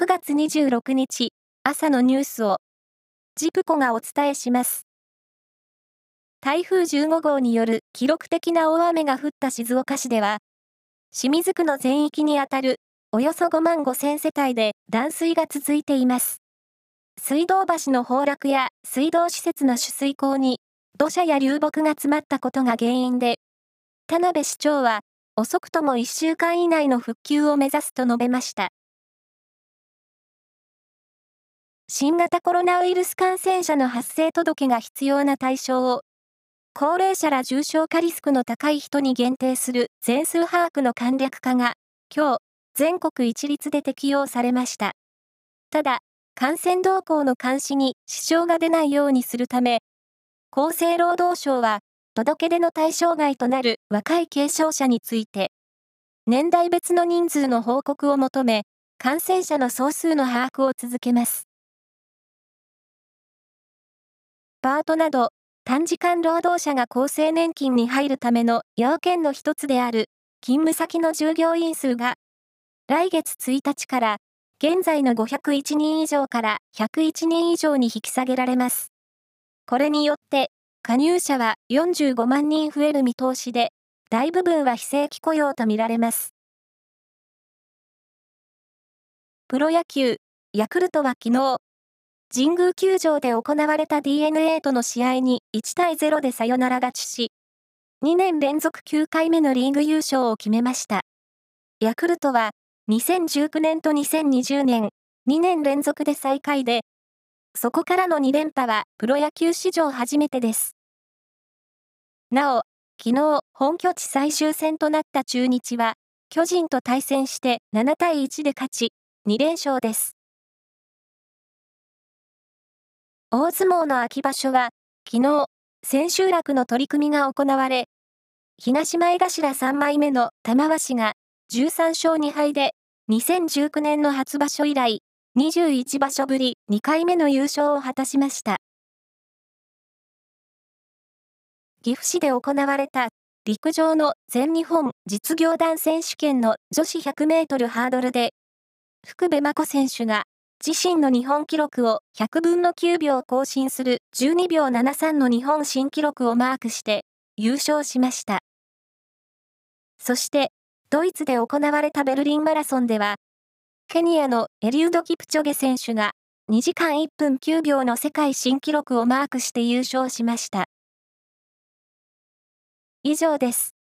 9月26日朝のニュースをジプコがお伝えします。台風15号による記録的な大雨が降った静岡市では、清水区の全域にあたるおよそ5万5千世帯で断水が続いています。水道橋の崩落や水道施設の取水口に土砂や流木が詰まったことが原因で、田辺市長は遅くとも1週間以内の復旧を目指すと述べました。新型コロナウイルス感染者の発生届が必要な対象を、高齢者ら重症化リスクの高い人に限定する全数把握の簡略化が、今日、全国一律で適用されました。ただ、感染動向の監視に支障が出ないようにするため、厚生労働省は、届け出の対象外となる若い軽症者について、年代別の人数の報告を求め、感染者の総数の把握を続けます。パートなど、短時間労働者が厚生年金に入るための要件の一つである、勤務先の従業員数が、来月1日から、現在の501人以上から101人以上に引き下げられます。これによって、加入者は45万人増える見通しで、大部分は非正規雇用とみられます。プロ野球、ヤクルトは昨日、神宮球場で行われた DNA との試合に1対0でサヨナラ勝ちし、2年連続9回目のリーグ優勝を決めました。ヤクルトは2019年と2020年、2年連続で最下位で、そこからの2連覇はプロ野球史上初めてです。なお、昨日本拠地最終戦となった中日は、巨人と対戦して7対1で勝ち、2連勝です。大相撲の秋場所は、昨日、千秋楽の取り組みが行われ、東前頭3枚目の玉鷲が13勝2敗で、2019年の初場所以来、21場所ぶり2回目の優勝を果たしました。岐阜市で行われた陸上の全日本実業団選手権の女子100メートルハードルで、福部真子選手が自身の日本記録を100分の9秒更新する12秒73の日本新記録をマークして優勝しました。そして、ドイツで行われたベルリンマラソンでは、ケニアのエリウド・キプチョゲ選手が2時間1分9秒の世界新記録をマークして優勝しました。以上です。